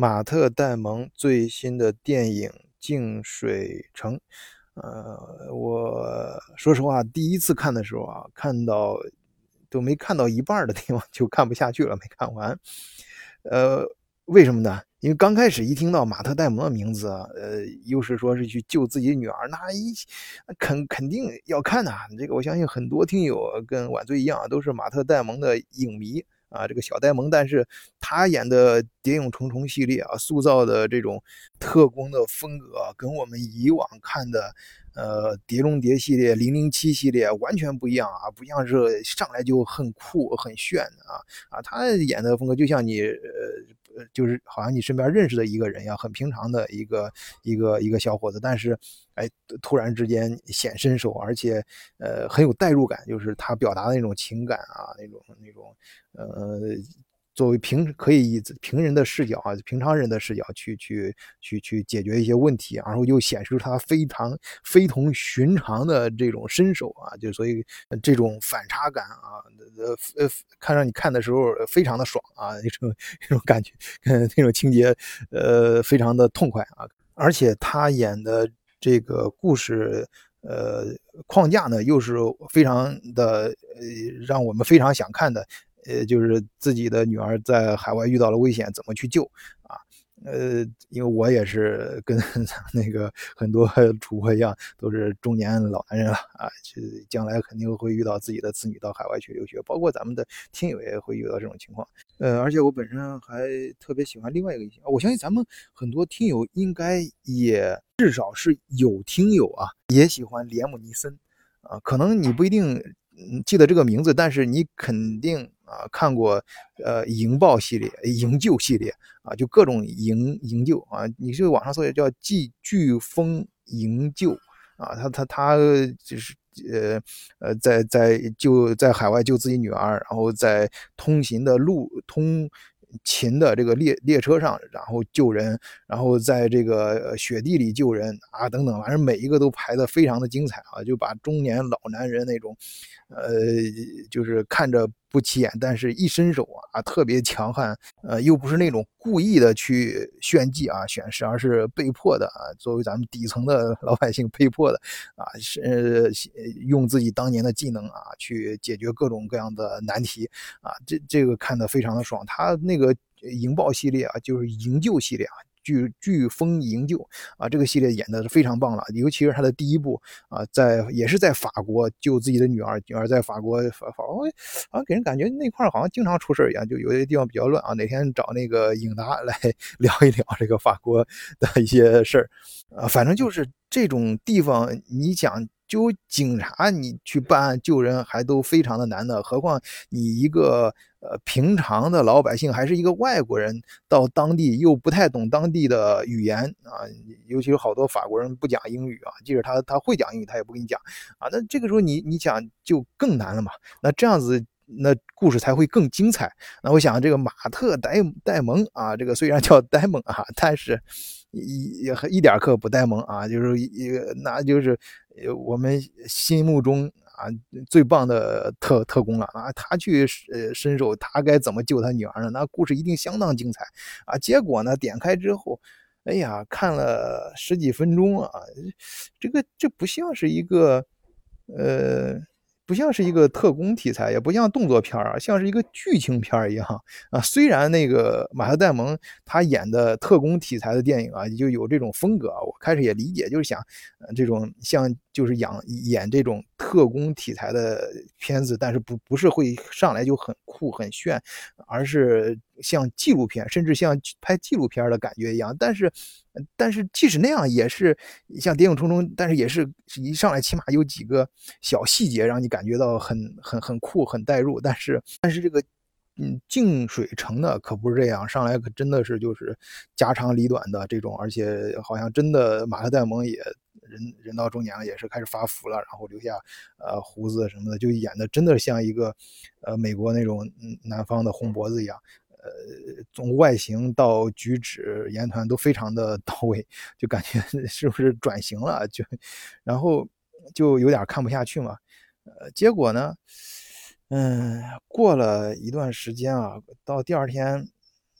马特·戴蒙最新的电影《净水城》，呃，我说实话，第一次看的时候啊，看到都没看到一半的地方就看不下去了，没看完。呃，为什么呢？因为刚开始一听到马特·戴蒙的名字，呃，又是说是去救自己女儿，那一肯肯定要看呐。这个我相信很多听友跟晚醉一样，都是马特·戴蒙的影迷。啊，这个小呆萌，但是他演的《谍影重重》系列啊，塑造的这种特工的风格，跟我们以往看的呃《碟中谍》系列、《零零七》系列完全不一样啊，不像是上来就很酷、很炫的啊啊，他演的风格就像你呃。就是好像你身边认识的一个人一样，很平常的一个一个一个小伙子，但是，哎，突然之间显身手，而且，呃，很有代入感，就是他表达的那种情感啊，那种那种，呃。作为平可以以平人的视角啊，平常人的视角去去去去解决一些问题，然后又显示出他非常非同寻常的这种身手啊，就所以这种反差感啊，呃呃，看让你看的时候非常的爽啊，那种那种感觉，那种情节，呃，非常的痛快啊，而且他演的这个故事，呃，框架呢又是非常的，呃，让我们非常想看的。呃，就是自己的女儿在海外遇到了危险，怎么去救啊？呃，因为我也是跟 那个很多 主播一样，都是中年老男人了啊，就将来肯定会遇到自己的子女到海外去留学，包括咱们的听友也会遇到这种情况。呃，而且我本身还特别喜欢另外一个异性，我相信咱们很多听友应该也至少是有听友啊，也喜欢连姆尼森啊，可能你不一定记得这个名字，但是你肯定。啊，看过，呃，营爆系列、营救系列啊，就各种营营救啊，你这个网上搜也叫“寄飓风营救”啊，他他他就是呃呃，在在就在海外救自己女儿，然后在通行的路通。秦的这个列列车上，然后救人，然后在这个雪地里救人啊，等等，反正每一个都排的非常的精彩啊，就把中年老男人那种，呃，就是看着不起眼，但是一伸手啊，特别强悍，呃，又不是那种故意的去炫技啊、显示，而是被迫的啊，作为咱们底层的 老百姓被迫的啊，是用自己当年的技能啊，去解决各种各样的难题啊，这这个看的非常的爽，他那。个营爆系列啊，就是营救系列啊，飓飓风营救啊，这个系列演的是非常棒了，尤其是他的第一部啊，在也是在法国救自己的女儿，女儿在法国法法国，好像给人感觉那块好像经常出事一样，就有些地方比较乱啊。哪天找那个影达来 聊一聊这个法国的一些事儿啊，反正就是这种地方，你讲。就警察，你去办案救人还都非常的难的，何况你一个呃平常的老百姓，还是一个外国人，到当地又不太懂当地的语言啊，尤其是好多法国人不讲英语啊，即使他他会讲英语，他也不跟你讲。啊，那这个时候你你想就更难了嘛，那这样子那故事才会更精彩。那我想这个马特·戴戴蒙啊，这个虽然叫戴蒙啊，但是。一也一点可不呆萌啊，就是一那就是我们心目中啊最棒的特特工了啊，他去呃伸手，他该怎么救他女儿呢？那故事一定相当精彩啊！结果呢，点开之后，哎呀，看了十几分钟啊，这个这不像是一个呃。不像是一个特工题材，也不像动作片啊，像是一个剧情片一样啊。虽然那个马特·戴蒙他演的特工题材的电影啊，就有这种风格啊，我开始也理解，就是想这种像就是演演这种特工题材的片子，但是不不是会上来就很酷很炫，而是。像纪录片，甚至像拍纪录片的感觉一样，但是，但是即使那样，也是像《谍影重重》，但是也是一上来起码有几个小细节让你感觉到很很很酷、很带入。但是，但是这个嗯，净水城呢，可不是这样，上来可真的是就是家长里短的这种，而且好像真的马特·戴蒙也。人人到中年了，也是开始发福了，然后留下呃胡子什么的，就演的真的像一个呃美国那种南方的红脖子一样，呃从外形到举止言谈都非常的 到位，就感觉 是不是转型了？就然后就有点看不下去嘛，呃结果呢，嗯过了一段时间啊，到第二天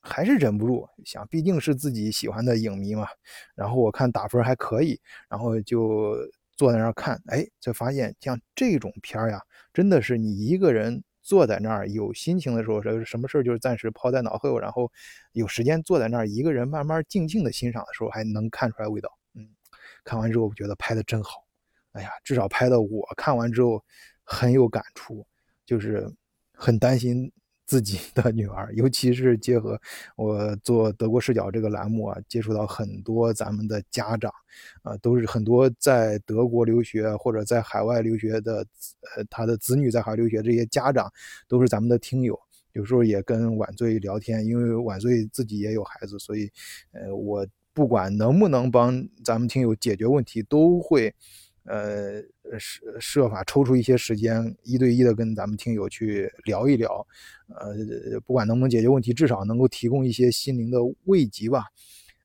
还是忍不住想，毕竟是自己喜欢的影迷嘛。然后我看打分还可以，然后就坐在那儿看，哎，才发现像这种片儿呀，真的是你一个人坐在那儿有心情的时候，什么事儿就是暂时抛在脑后，然后有时间坐在那儿一个人慢慢静静的欣赏的时候，还能看出来味道。嗯，看完之后我觉得拍的真好，哎呀，至少拍的我看完之后很有感触，就是很担心。自己的 女儿，尤其是结合我做德国视角这个栏目啊，接触到很多咱们的家长，啊，都是很多在德国留学或者在海外留学的，呃，他的子女在海外留学这些家长，都是咱们的听友。有时候也跟晚醉聊天，因为晚醉自己也有孩子，所以，呃，我不管能不能帮咱们听友解决问题，都会。呃，设设法抽出一些时间，一对一的跟咱们听友去聊一聊，呃，不管能不能解决问题，至少能够提供一些心灵的慰藉吧。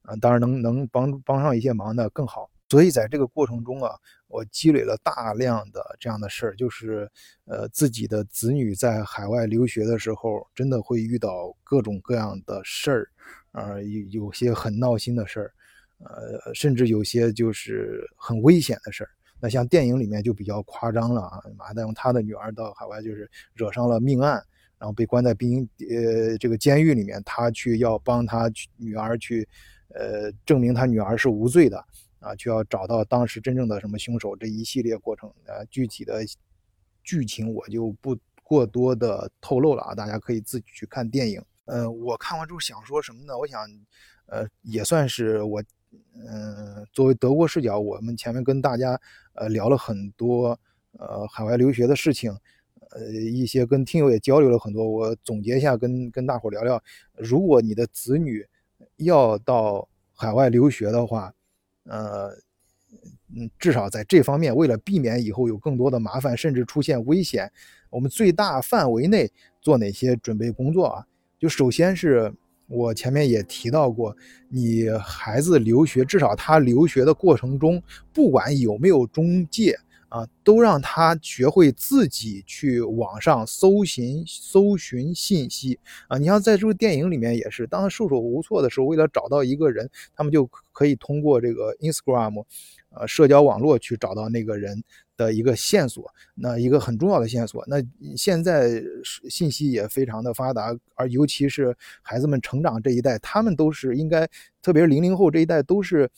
啊，当然能能帮帮上一些忙的更好。所以在这个过程中啊，我积累了大量的这样的事儿，就是呃，自己的子女在海外留学的时候，真的会遇到各种各样的事儿，啊，有有些很闹心的事儿，呃，甚至有些就是很危险的事儿。那像电影里面就比较夸张了啊，马大用他的女儿到海外就是惹上了命案，然后被关在兵呃这个监狱里面，他去要帮他女儿去呃证明他女儿是无罪的啊，就要找到当时真正的什么凶手这一系列过程啊，具体的剧情我就不过多的透露了啊，大家可以自己去看电影。呃，我看完之后想说什么呢？我想，呃，也算是我。嗯，作为德国视角，我们前面跟大家呃聊了很多呃海外留学的事情，呃一些跟听友也交流了很多。我总结一下，跟跟大伙聊聊，如果你的子女要到海外留学的话，呃嗯，至少在这方面，为了避免以后有更多的麻烦，甚至出现危险，我们最大范围内做哪些准备工作啊？就首先是。我前面也提到过，你孩子留学，至少他留学的过程中，不管有没有中介啊，都让他学会自己去网上搜寻搜寻信息啊。你像在这个电影里面也是，当他束手无措的时候，为了找到一个人，他们就可以通过这个 Instagram，呃，社交网络去找到那个人。的一个线索，那一个很重要的线索。那现在信息也非常的发达，而尤其是孩子们成长这一代，他们都是应该，特别是零零后这一代，都是，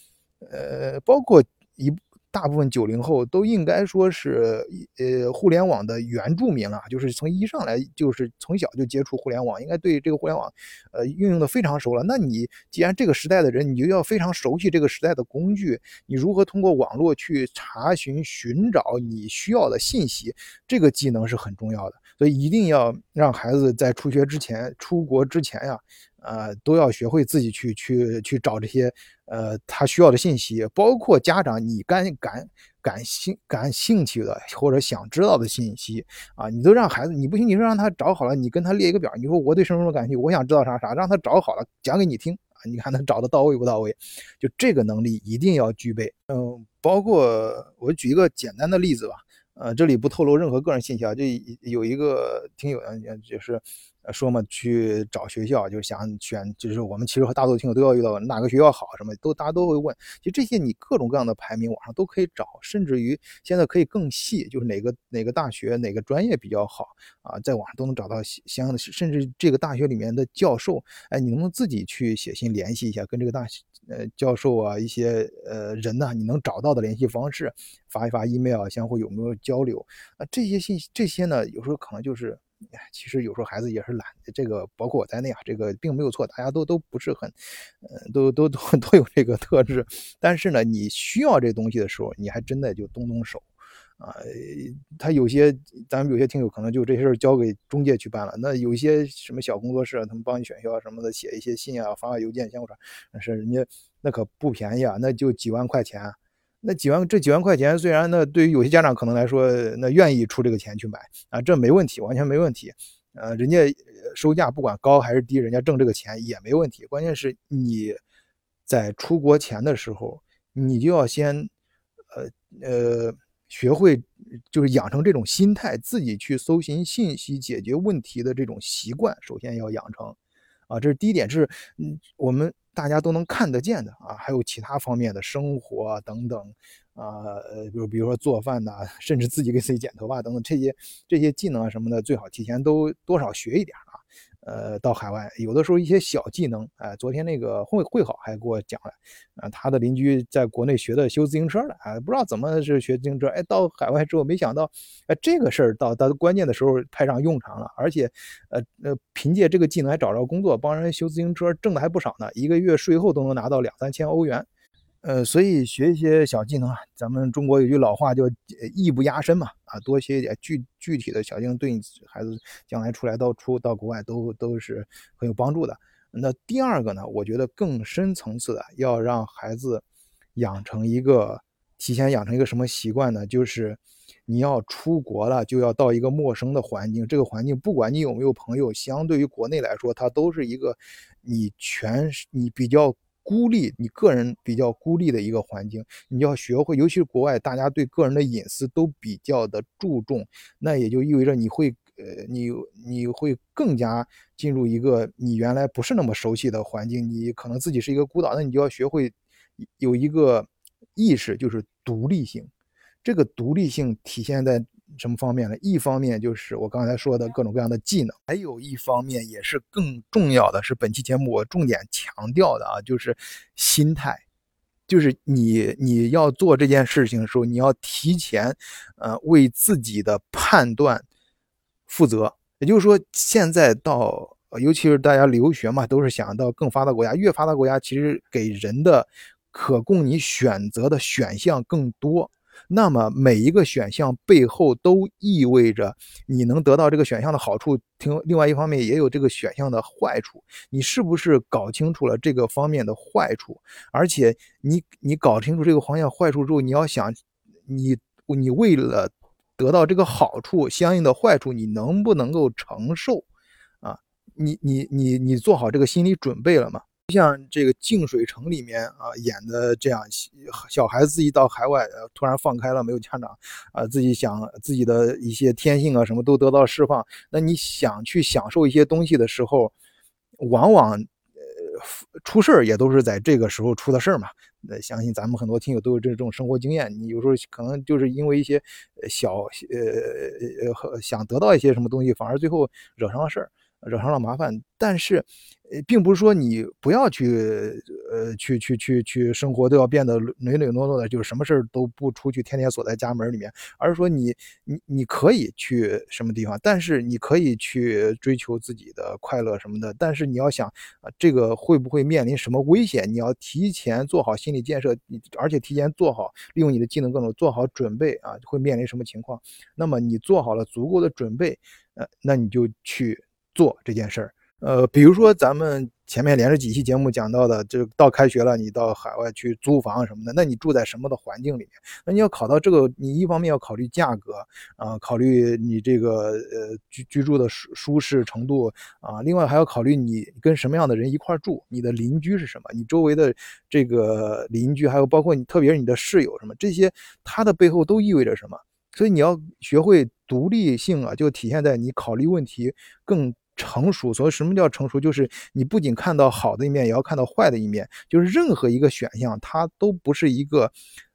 呃，包括一。大部分九零后都应该说是呃互联网的原住民了，就是从一上来就是从小就接触互联网，应该对这个互联网呃运用的非常熟了。那你既然这个时代的人，你就要非常熟悉这个时代的工具，你如何通过网络去查询寻找你需要的信息，这个技能是很重要的。所以一定要让孩子在出学之前、出国之前呀。呃，都要学会自己去去去找这些呃他需要的信息，包括家长你感感感兴感兴趣的或者想知道的信息啊，你都让孩子，你不行，你说让他找好了，你跟他列一个表，你说我对什么什么感兴趣，我想知道啥啥，让他找好了讲给你听啊，你看他找的到位不到位，就这个能力一定要具备。嗯，包括我举一个简单的例子吧，呃，这里不透露任何个人信息啊，就有一个听友就是。说嘛，去找学校就是想选，就是我们其实和大多数听友都要遇到哪个学校好，什么都大家都会问。其实这些你各种各样的排名网上都可以找，甚至于现在可以更细，就是哪个哪个大学哪个专业比较好啊，在网上都能找到相应的，甚至这个大学里面的教授，哎，你能不能自己去写信联系一下，跟这个大学呃教授啊一些呃人呢，你能找到的联系方式，发一发 email，相互有没有交流啊？这些信息这些呢，有时候可能就是。其实有时候孩子也是懒，这个包括我在内啊，这个并没有错，大家都都不是很，呃，都都都都有这个特质。但是呢，你需要这东西的时候，你还真的就动动手，啊，他有些咱们有些听友可能就这些事交给中介去办了，那有些什么小工作室，他们帮你选校什么的，写一些信啊，发发邮件相互传，是人家那可不便宜啊，那就几万块钱。那几万这几万块钱，虽然那对于有些家长可能来说，那愿意出这个钱去买啊，这没问题，完全没问题。呃，人家收价不管高还是低，人家挣这个钱也没问题。关键是你在出国前的时候，你就要先呃呃学会，就是养成这种心态，自己去搜寻信息、解决问题的这种习惯，首先要养成。啊，这是第一点，是嗯我们大家都能看得见的啊，还有其他方面的生活等等啊，呃，比如比如说做饭呐，甚至自己给自己剪头发等等这些这些技能啊什么的，最好提前都多少学一点。呃，到海外有的时候一些小技能，哎，昨天那个会会好还给我讲了，啊，他的邻居在国内学的修自行车的，啊，不知道怎么是学自行车，哎，到海外之后没想到，哎，这个事儿到到关键的时候派上用场了，而且，呃呃，凭借这个技能还找着工作，帮人修自行车，挣的还不少呢，一个月税后都能拿到两三千欧元。呃，所以学一些小技能啊，咱们中国有句老话叫“艺不压身”嘛，啊，多学一点具具体的小技能，对你孩子将来出来到出到国外都都是很有帮助的。那第二个呢，我觉得更深层次的，要让孩子养成一个提前养成一个什么习惯呢？就是你要出国了，就要到一个陌生的环境，这个环境不管你有没有朋友，相对于国内来说，它都是一个你全你比较。孤立你个人比较孤立的一个环境，你要学会，尤其是国外，大家对个人的隐私都比较的注重，那也就意味着你会，呃，你你会更加进入一个你原来不是那么熟悉的环境，你可能自己是一个孤岛，那你就要学会有一个意识，就是独立性，这个独立性体现在。什么方面呢？一方面就是我刚才说的各种各样的技能，还有一方面也是更重要的是本期节目我重点强调的啊，就是心态，就是你你要做这件事情的时候，你要提前呃为自己的判断负责。也就是说，现在到尤其是大家留学嘛，都是想到更发达国家，越发达国家其实给人的可供你选择的选项更多。那么每一个选项背后都意味着你能得到这个选项的好处，听另外一方面也有这个选项的坏处。你是不是搞清楚了这个方面的坏处？而且你你搞清楚这个方向坏处之后，你要想你你为了得到这个好处，相应的坏处你能不能够承受？啊，你你你你做好这个心理准备了吗？像这个《净水城》里面啊演的这样，小孩子自己到海外，突然放开了，没有家长，啊，自己想自己的一些天性啊，什么都得到释放。那你想去享受一些东西的时候，往往呃出事儿也都是在这个时候出的事儿嘛。那相信咱们很多听友都有这种生活经验，你有时候可能就是因为一些小呃呃想得到一些什么东西，反而最后惹上了事儿。惹上了麻烦，但是，呃，并不是说你不要去，呃，去去去去生活都要变得唯唯诺诺的，就是什么事儿都不出去，天天锁在家门里面，而是说你你你可以去什么地方，但是你可以去追求自己的快乐什么的，但是你要想啊，这个会不会面临什么危险，你要提前做好心理建设，而且提前做好利用你的技能各种做好准备啊，会面临什么情况？那么你做好了足够的准备，呃，那你就去。做这件事儿，呃，比如说咱们前面连着几期节目讲到的，就到开学了，你到海外去租房什么的，那你住在什么的环境里面？那你要考到这个，你一方面要考虑价格啊，考虑你这个呃居居住的舒舒适程度啊，另外还要考虑你跟什么样的人一块住，你的邻居是什么，你周围的这个邻居，还有包括你，特别是你的室友什么，这些它的背后都意味着什么？所以你要学会独立性啊，就体现在你考虑问题更。成熟，所以什么叫成熟？就是你不仅看到好的一面，也要看到坏的一面。就是任何一个选项，它都不是一个，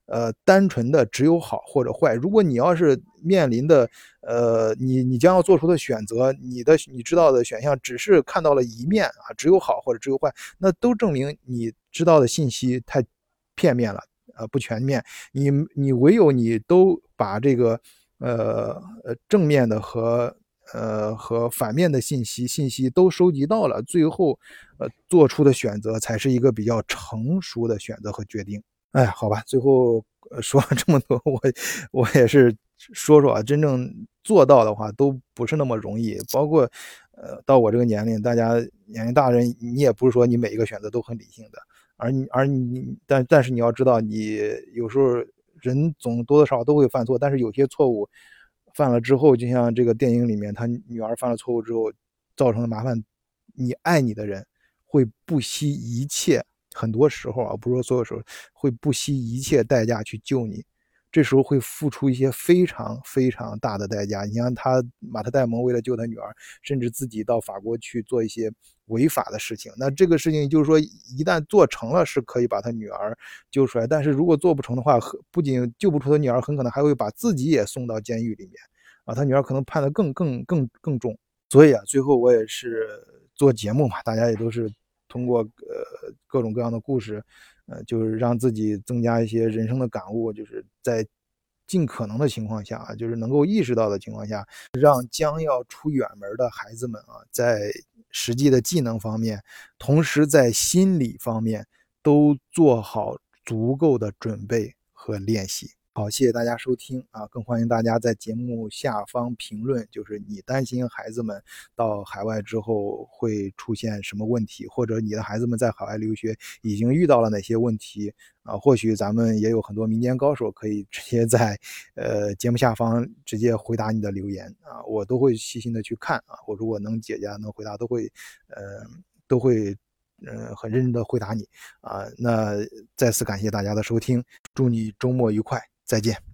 呃，单纯的只有好或者坏。如果你要是面临的，呃，你你将要做出的选择，你的你知道的选项只是看到了一面啊，只有好或者只有坏，那都证明你知道的信息太片面了，呃，不全面。你你唯有你都把这个，呃呃，正面的和。呃，和反面的信息信息都收集到了，最后，呃，做出的选择才是一个比较成熟的选择和决定。哎，好吧，最后说了这么多，我我也是说说啊，真正做到的话都不是那么容易。包括，呃，到我这个年龄，大家年龄大人，你也不是说你每一个选择都很理性的，而你而你，但但是你要知道，你有时候人总多多少少都会犯错，但是有些错误。犯了之后，就像这个电影里面，他女儿犯了错误之后造成的麻烦，你爱你的人会不惜一切，很多时候啊，不是说所有时候会不惜一切代价去救你。这时候会付出一些非常非常大的代价。你像他马特戴蒙为了救他女儿，甚至自己到法国去做一些违法的事情。那这个事情就是说，一旦做成了，是可以把他女儿救出来；但是如果做不成的话，不仅救不出他女儿，很可能还会把自己也送到监狱里面啊，他女儿可能判的更更更更重。所以啊，最后我也是做节目嘛，大家也都是通过呃各种各样的故事。呃，就是让自己增加一些人生的感悟，就是在尽可能的情况下啊，就是能够意识到的情况下，让将要出远门的孩子们啊，在实际的技能方面，同时在心理方面都做好足够的准备和练习。好，谢谢大家收听啊！更欢迎大家在节目下方评论，就是你担心孩子们到海外之后会出现什么问题，或者你的孩子们在海外留学已经遇到了哪些问题啊？或许咱们也有很多民间高手可以 直接在呃节目下方直接回答你的留言啊，我都会细心的去看啊，我如果能解答能回答，都会呃都会嗯很认真的回答你啊。那再次感谢大家的收听，祝你周末愉快。再见。